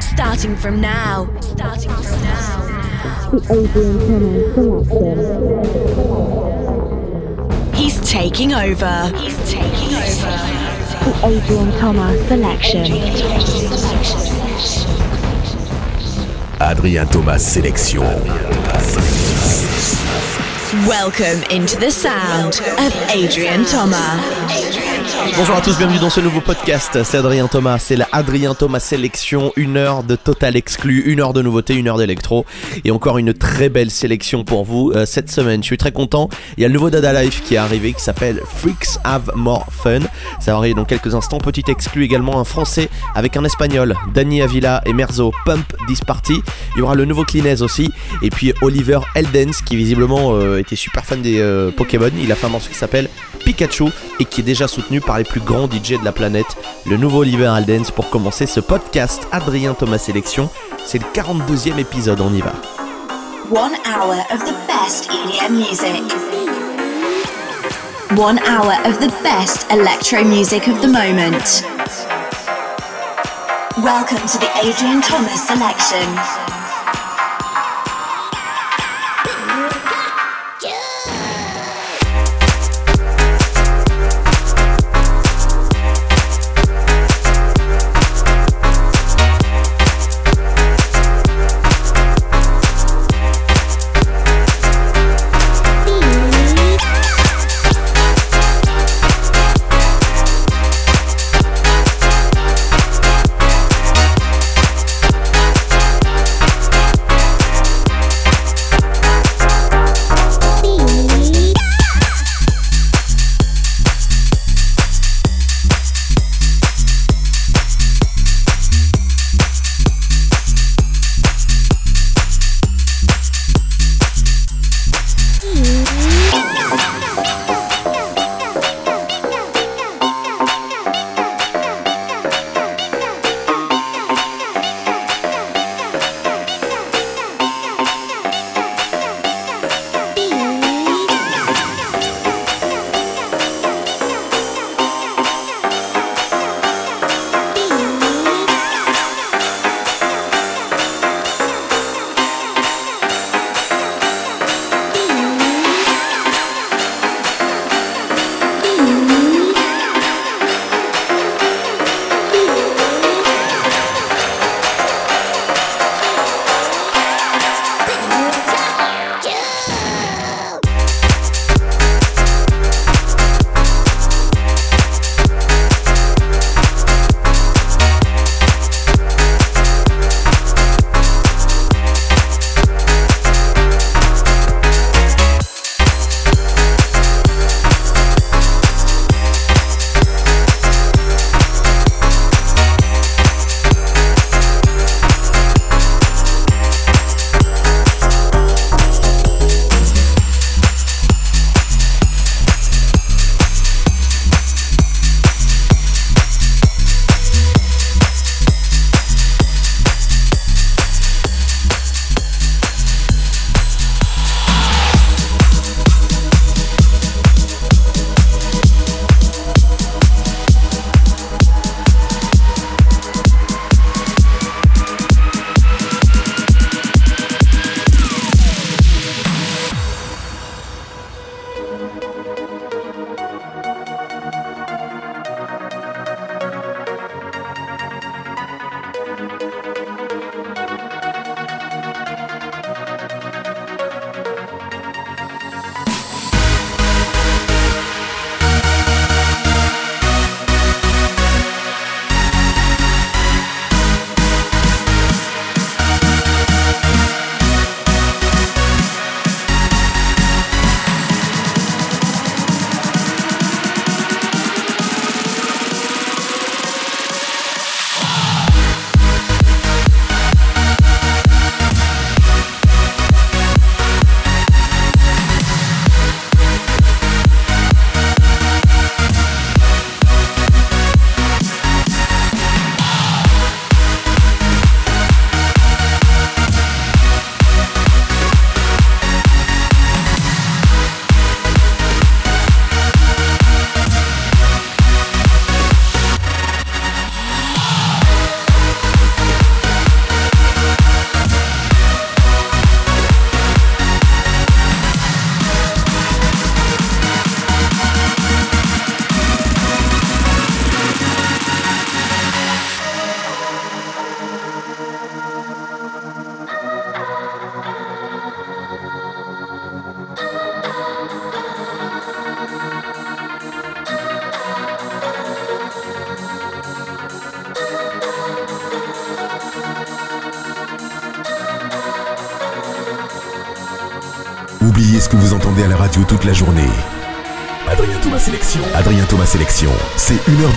Starting from now. Starting from now. The Adrian Thomas selection. He's taking over. He's taking over. The Adrian Thomas selection. Adrien Thomas sélection. Welcome into the sound of Adrian Thomas. Bonjour à tous, bienvenue dans ce nouveau podcast. C'est Adrien Thomas, c'est la Adrien Thomas sélection, une heure de total exclu, une heure de nouveauté, une heure d'électro et encore une très belle sélection pour vous euh, cette semaine. Je suis très content. Il y a le nouveau Dada Life qui est arrivé qui s'appelle Freaks Have More Fun. Ça va arriver dans quelques instants. Petit exclu également un français avec un espagnol, Dani Avila et Merzo, Pump This Party. Il y aura le nouveau Cleanez aussi et puis Oliver Eldens qui visiblement euh, était super fan des euh, Pokémon. Il a fait un morceau qui s'appelle Pikachu et qui est déjà soutenu par les plus grands DJ de la planète, le nouveau Oliver Aldens pour commencer ce podcast Adrien Thomas Sélection. C'est le 42e épisode, on y va. One hour of the best EDM music. One hour of the best electro music of the moment. Welcome to the Adrian Thomas selection.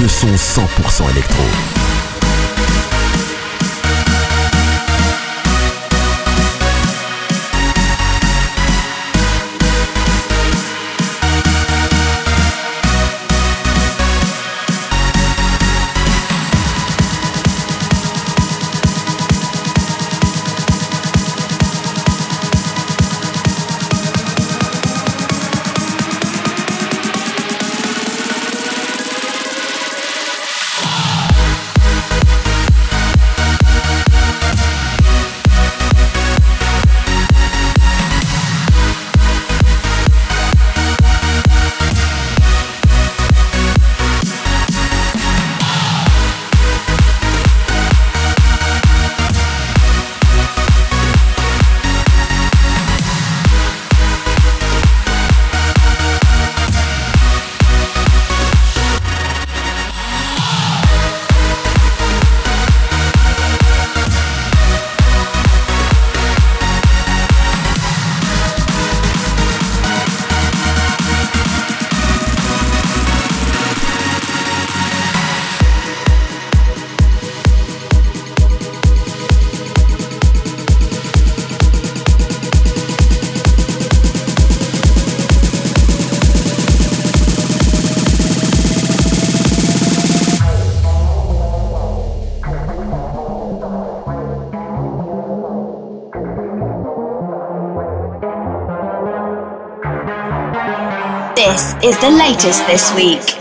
De son 100% électro. Is the latest this week.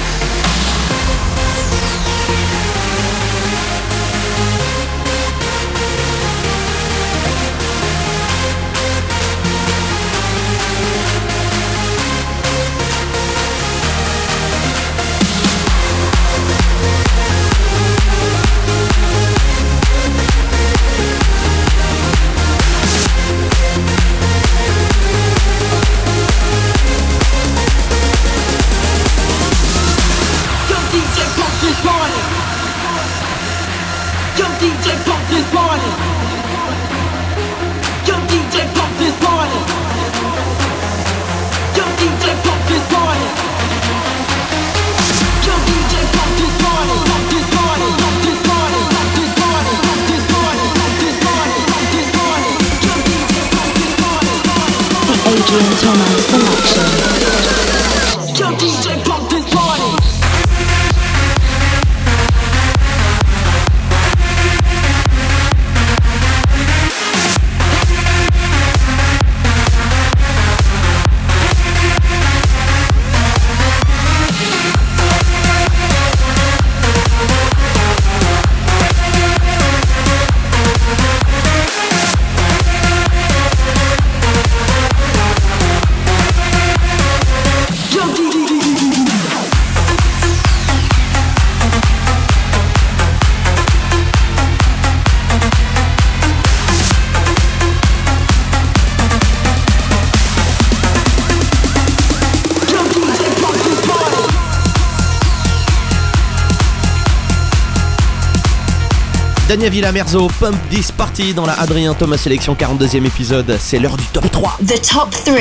Daniel Villamerzo, Pump This Party dans la Adrien Thomas Sélection 42e épisode. C'est l'heure du top 3. The top 3.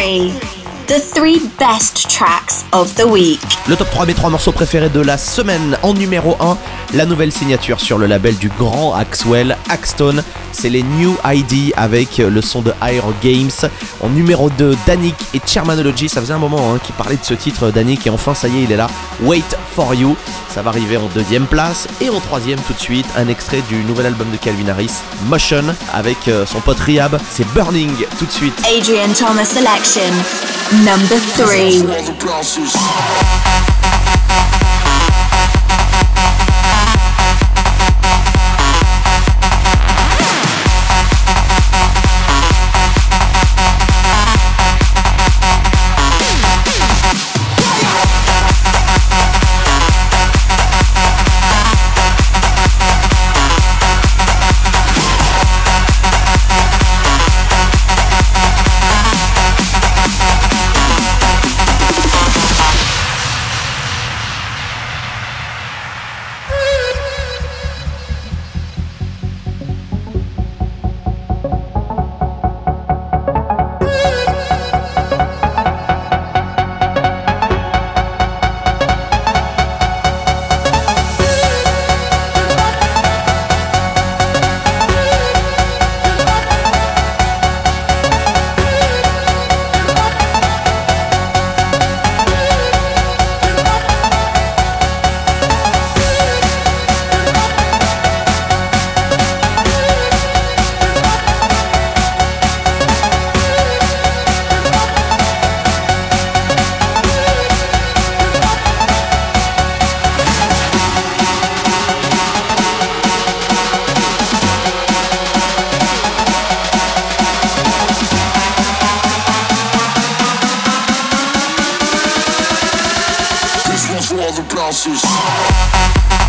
The three best tracks of the week. Le top 3 mes trois morceaux préférés de la semaine. En numéro 1, la nouvelle signature sur le label du grand Axwell, Axstone. C'est les New ID avec le son de Aero Games. En numéro 2, Danik et Charmanology. Ça faisait un moment hein, qui parlait de ce titre, Danik, et enfin ça y est, il est là. Wait for You. Ça va arriver en deuxième place. Et en troisième, tout de suite, un extrait du nouvel album de Calvin Harris, Motion, avec euh, son pote Rihab. C'est Burning, tout de suite. Adrian Thomas Selection, number 3. all the bouncers.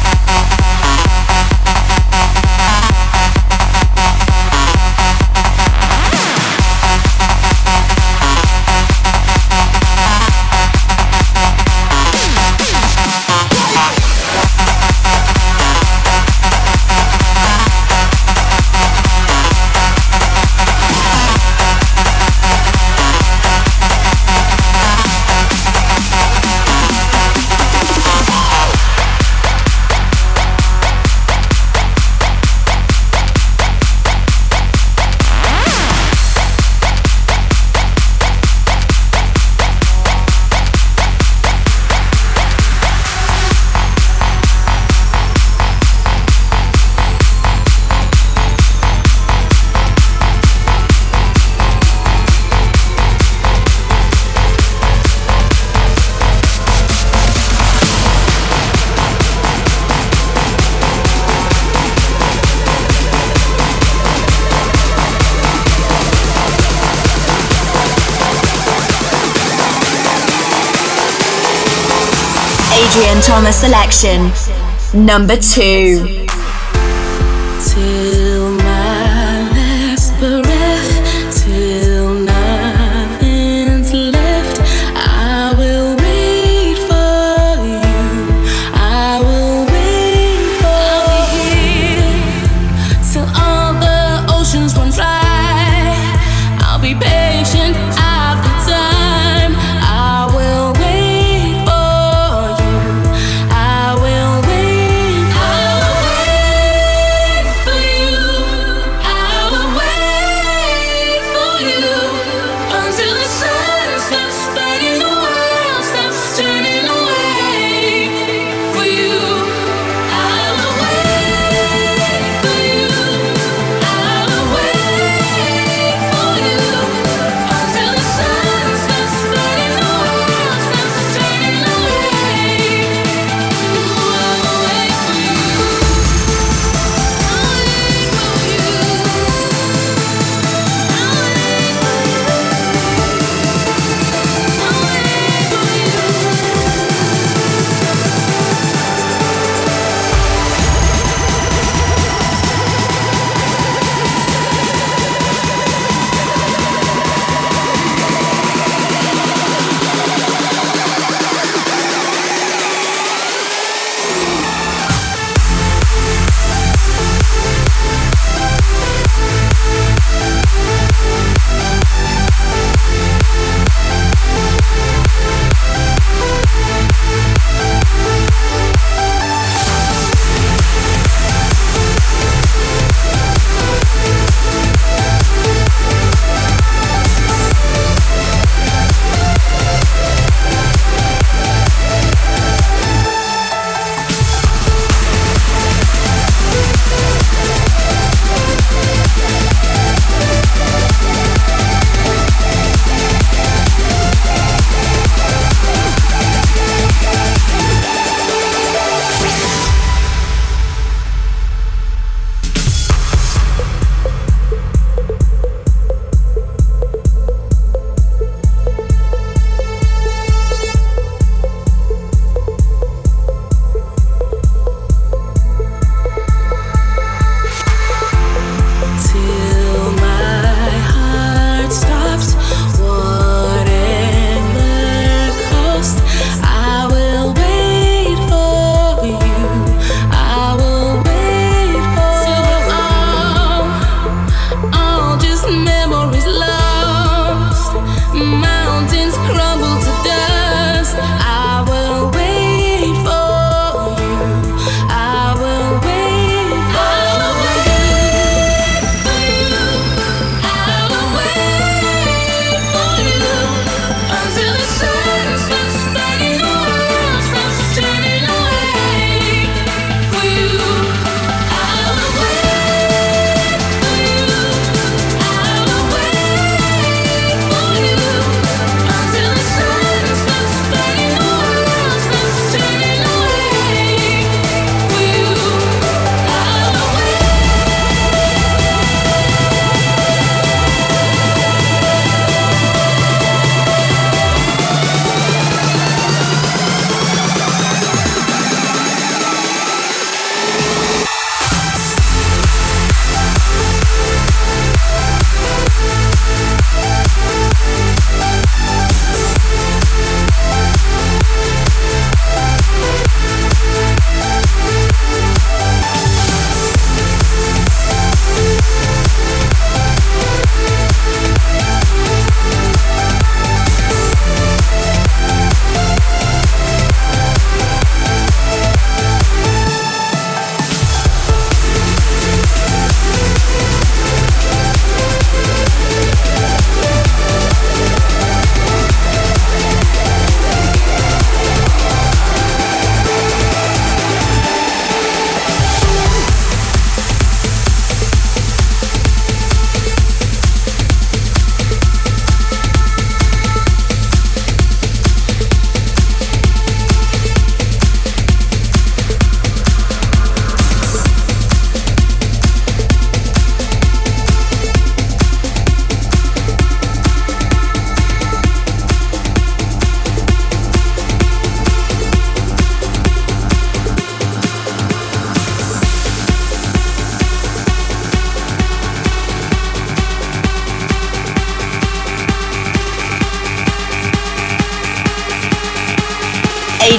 Selection. Number two.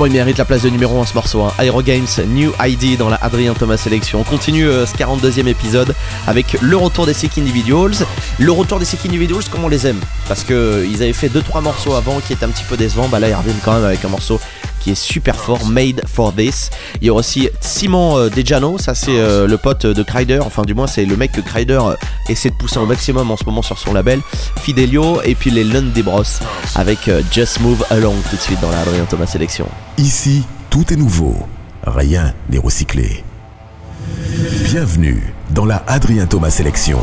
Il mérite la place de numéro 1 ce morceau. Hein. Aero Games New ID dans la Adrien Thomas sélection. On continue euh, ce 42e épisode avec le retour des Sick Individuals. Le retour des Sick Individuals, comme on les aime? Parce qu'ils euh, avaient fait 2-3 morceaux avant qui étaient un petit peu décevants. Bah là, ils reviennent quand même avec un morceau qui est super fort, Made for This. Il y a aussi Simon euh, Dejano, ça c'est euh, le pote de Kryder, enfin du moins c'est le mec que Kryder euh, essaie de pousser au maximum en ce moment sur son label, Fidelio, et puis les Lund Bros avec Just Move Along tout de suite dans la Adrien Thomas Sélection. Ici, tout est nouveau, rien n'est recyclé. Bienvenue dans la Adrien Thomas Sélection.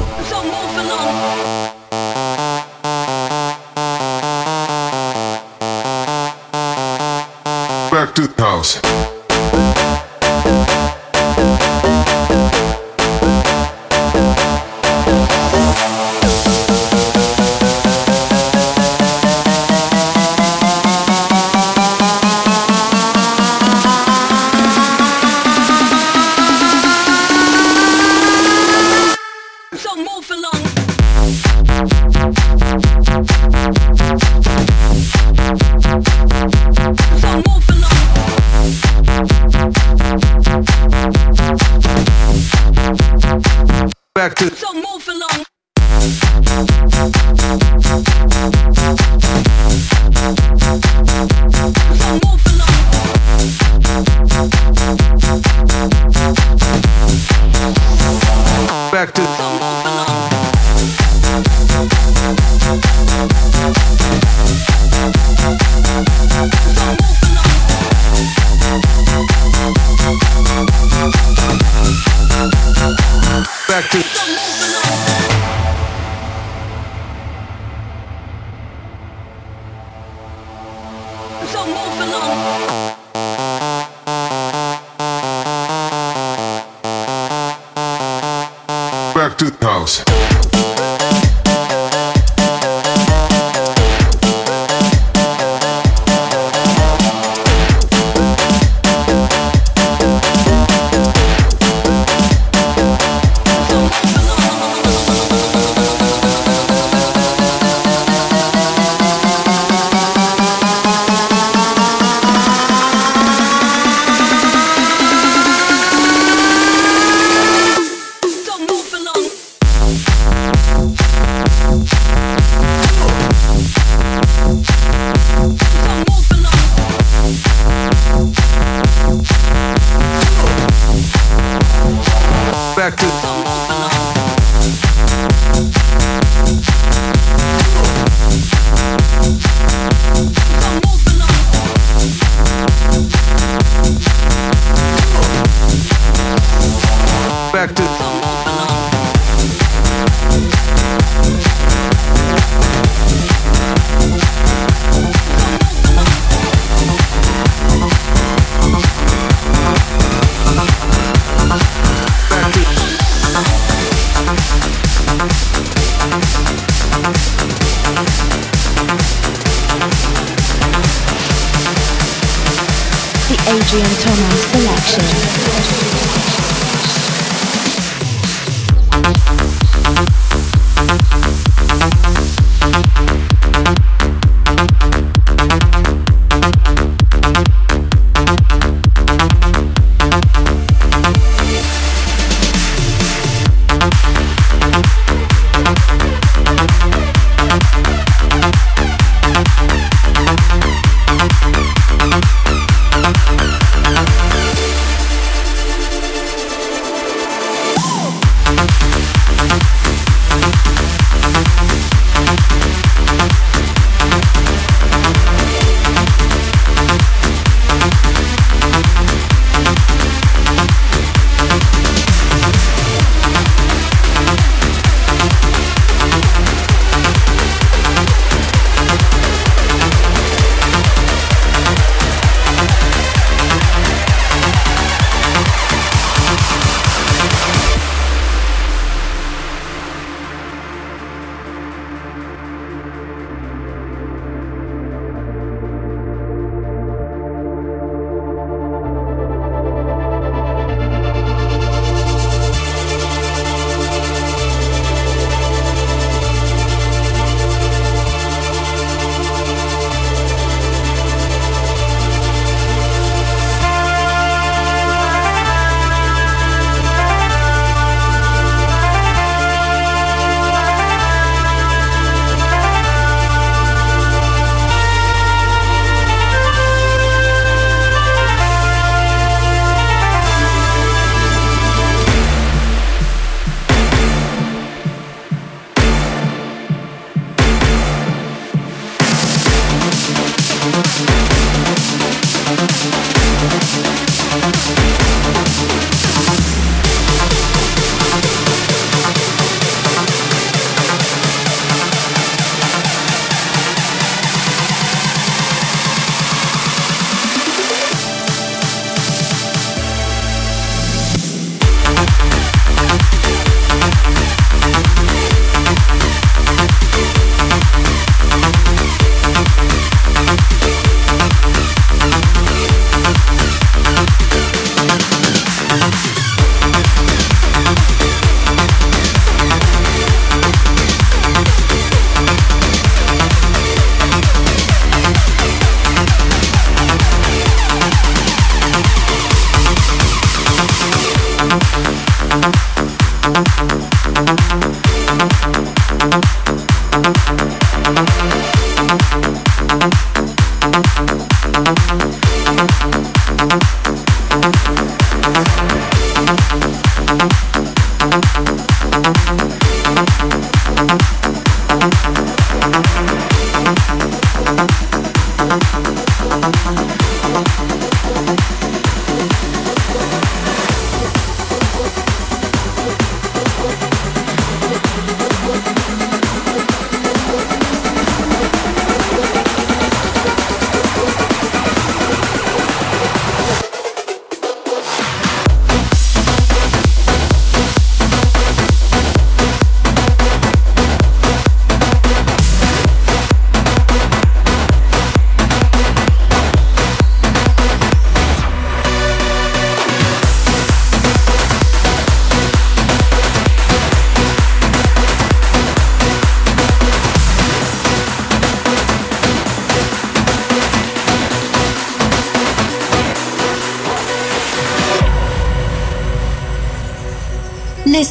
don't move along.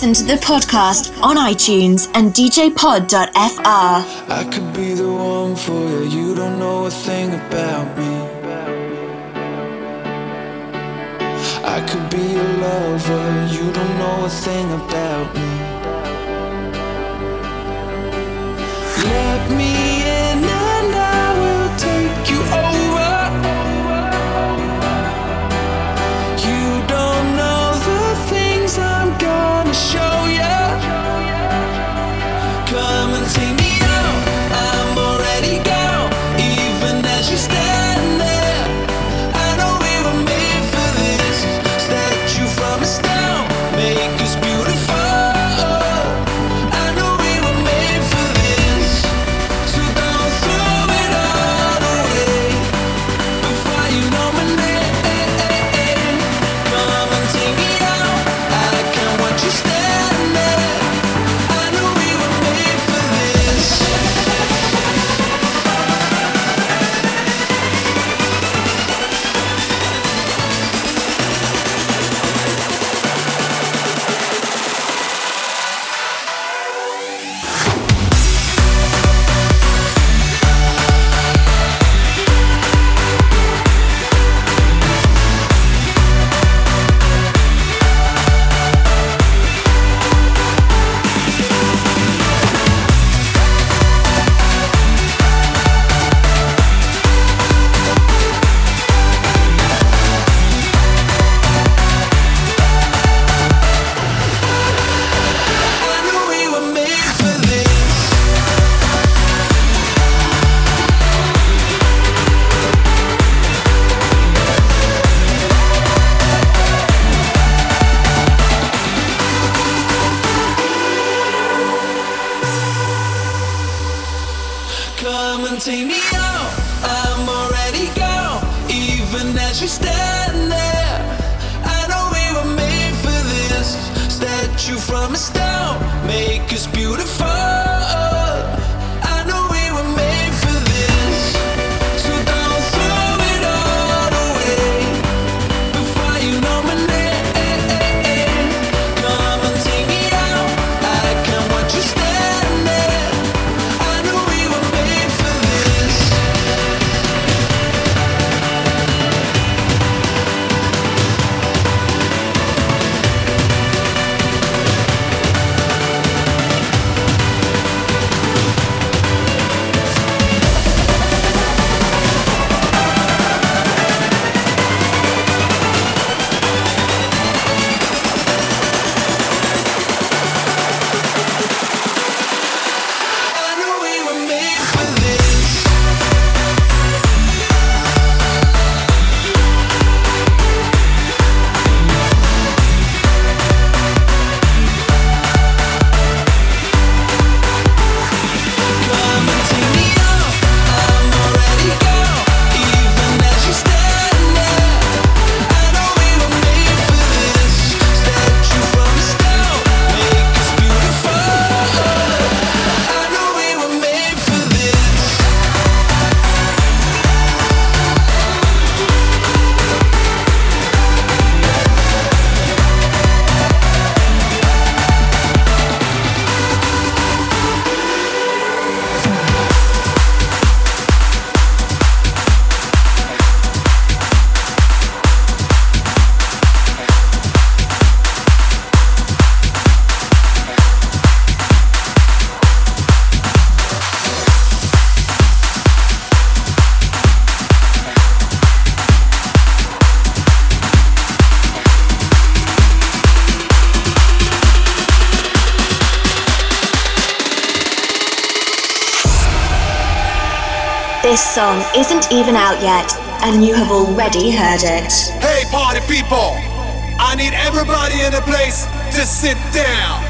Listen to the podcast on iTunes and djpod.fr. I could be the one for you, you don't know a thing about me. I could be lover, you don't know a thing about me. Let me Statue from a stone, make us beautiful. This song isn't even out yet, and you have already heard it. Hey, party people! I need everybody in the place to sit down.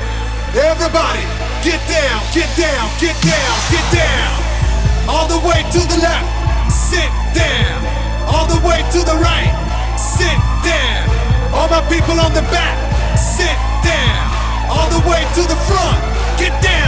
Everybody, get down, get down, get down, get down. All the way to the left, sit down. All the way to the right, sit down. All my people on the back, sit down. All the way to the front, get down,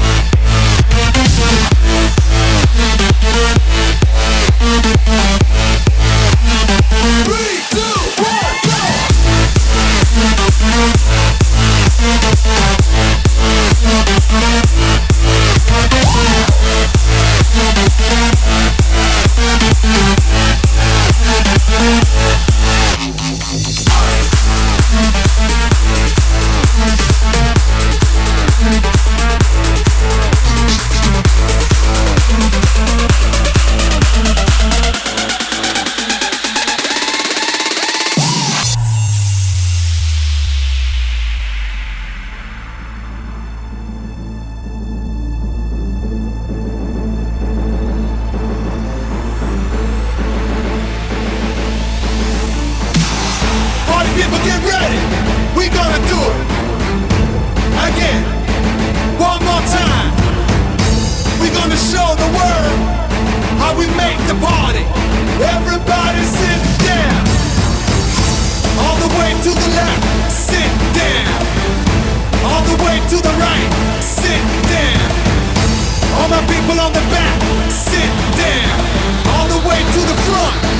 people get ready. We gonna do it. Again. One more time. We gonna show the world how we make the party. Everybody sit down. All the way to the left, sit down. All the way to the right, sit down. All my people on the back, sit down. All the way to the front.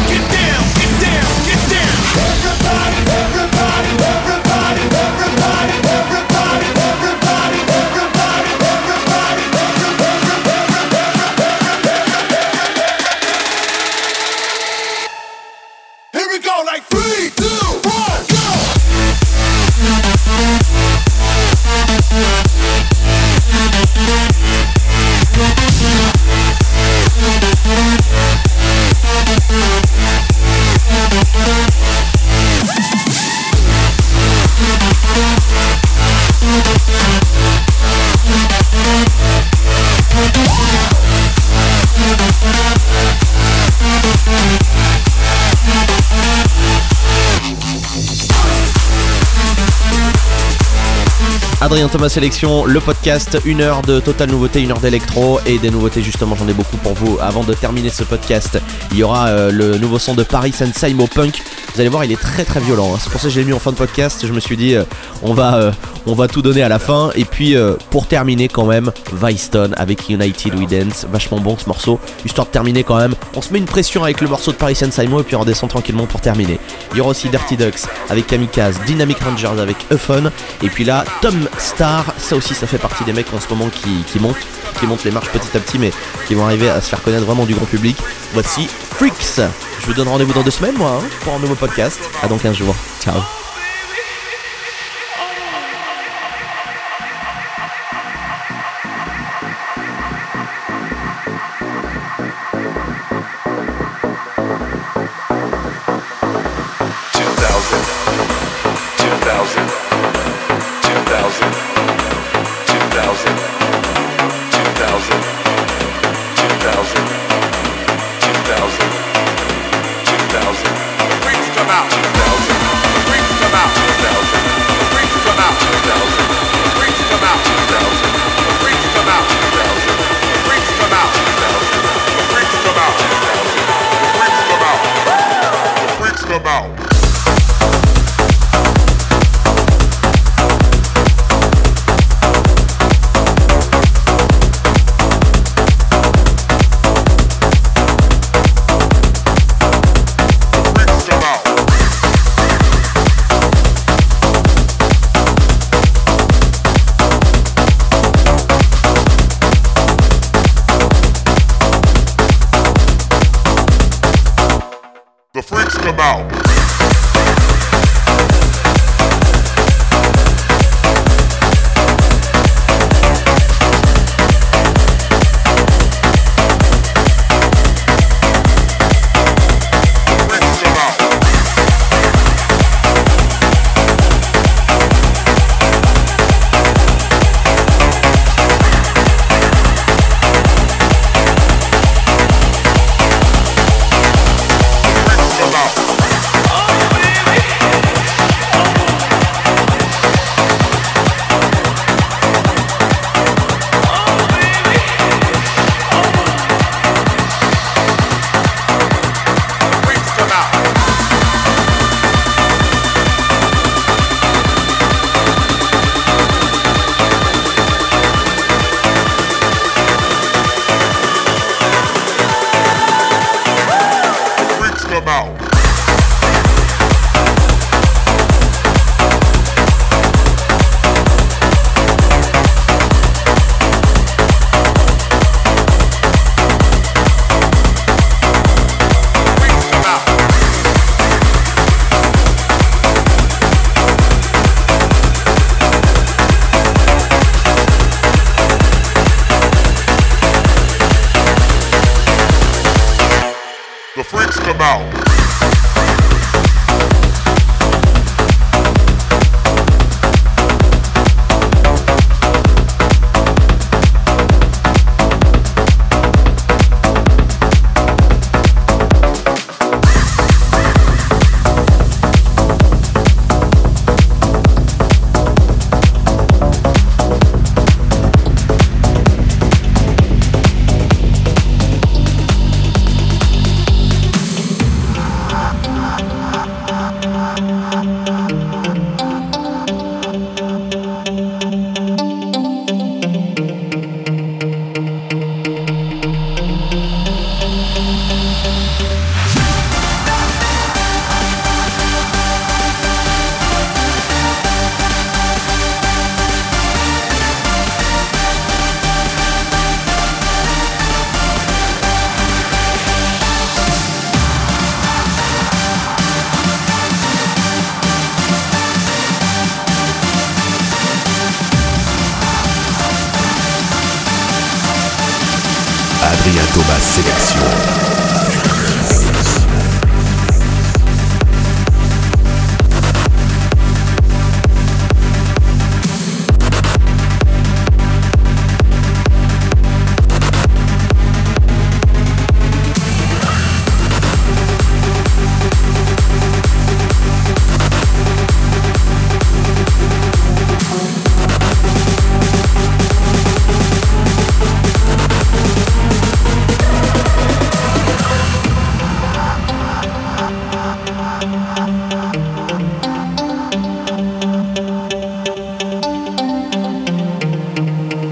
Adrien Thomas Sélection, le podcast, une heure de totale nouveauté, une heure d'électro et des nouveautés justement j'en ai beaucoup pour vous. Avant de terminer ce podcast, il y aura euh, le nouveau son de Paris Sensei Mo Punk. Vous allez voir, il est très très violent. hein. C'est pour ça que j'ai mis en fin de podcast. Je me suis dit, euh, on va euh, on va tout donner à la fin. Et puis euh, pour terminer quand même, Vicestone avec United We Dance, vachement bon ce morceau. Histoire de terminer quand même, on se met une pression avec le morceau de Paris Sensei Mo et puis on redescend tranquillement pour terminer. Il y aura aussi Dirty Ducks avec Kamikaze, Dynamic Rangers avec Euphon. Et puis là, Tom Star, ça aussi ça fait partie des mecs en ce moment qui, qui montent, qui montent les marches petit à petit, mais qui vont arriver à se faire connaître vraiment du grand public. Voici Freaks. Je vous donne rendez-vous dans deux semaines, moi, hein, pour un nouveau podcast. À dans 15 jours. Ciao. Adrien Thomas Sélection.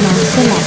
Adrian Thomas selection.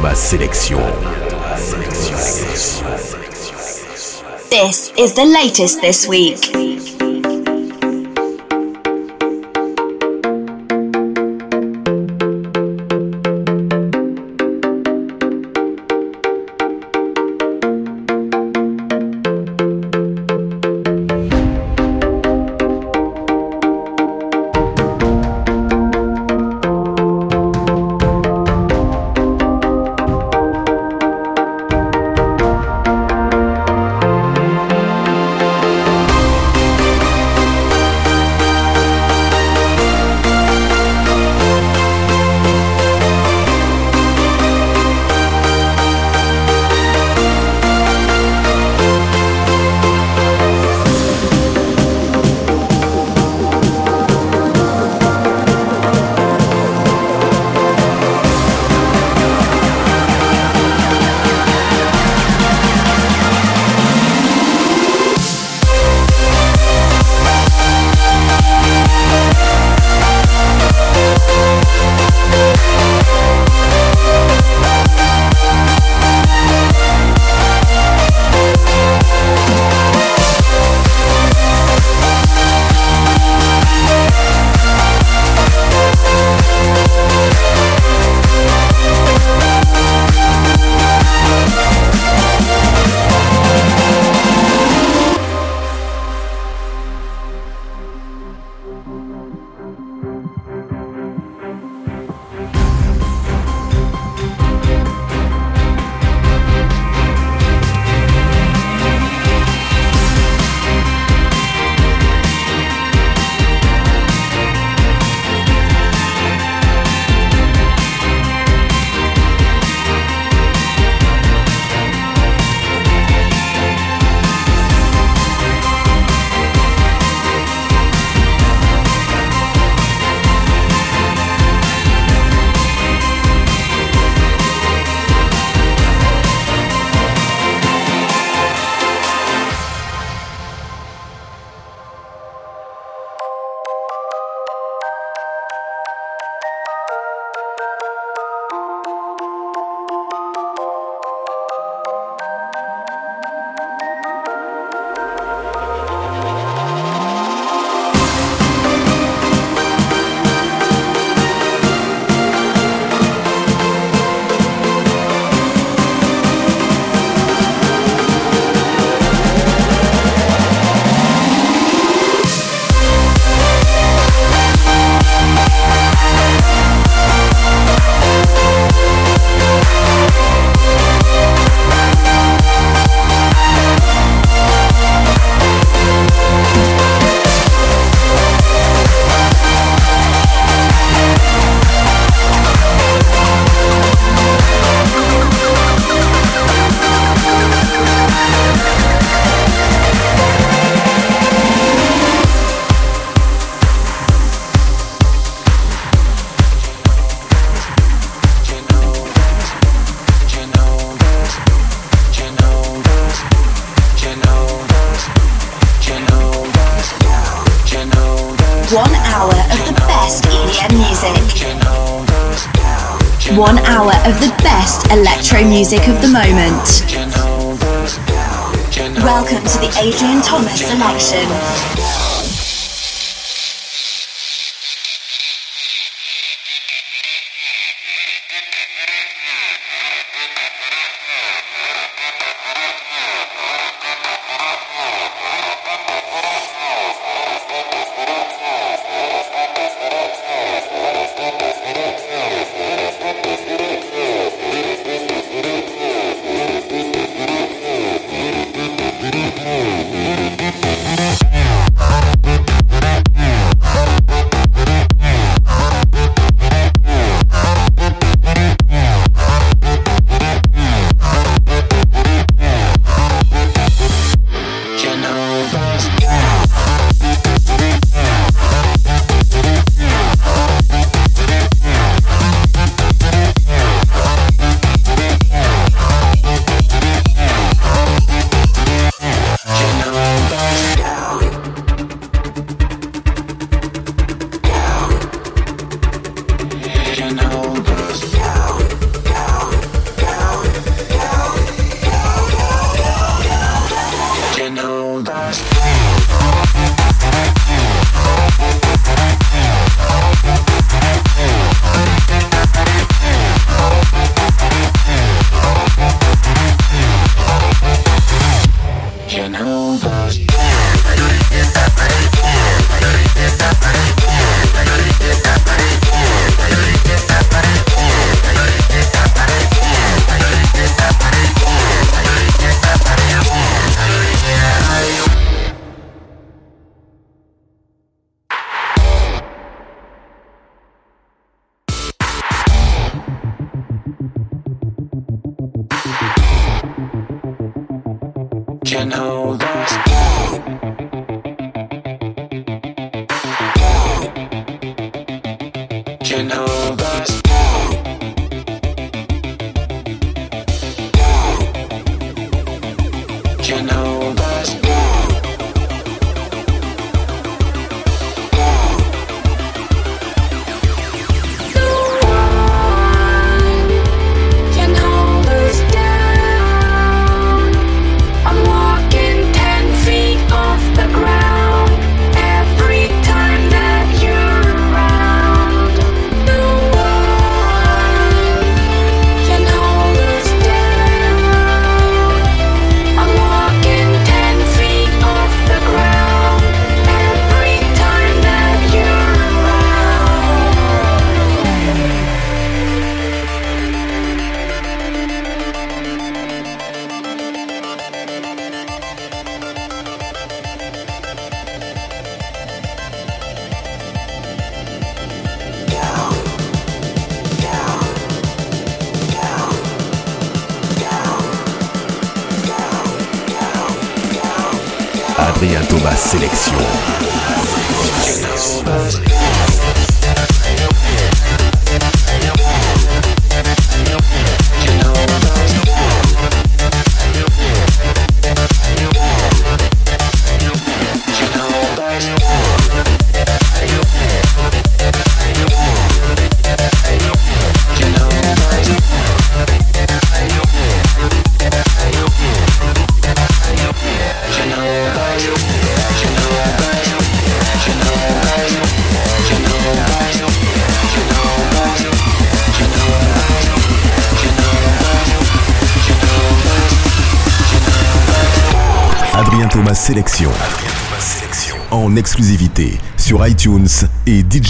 Thomas Sélection. This is the latest this week. Music of the moment.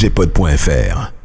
En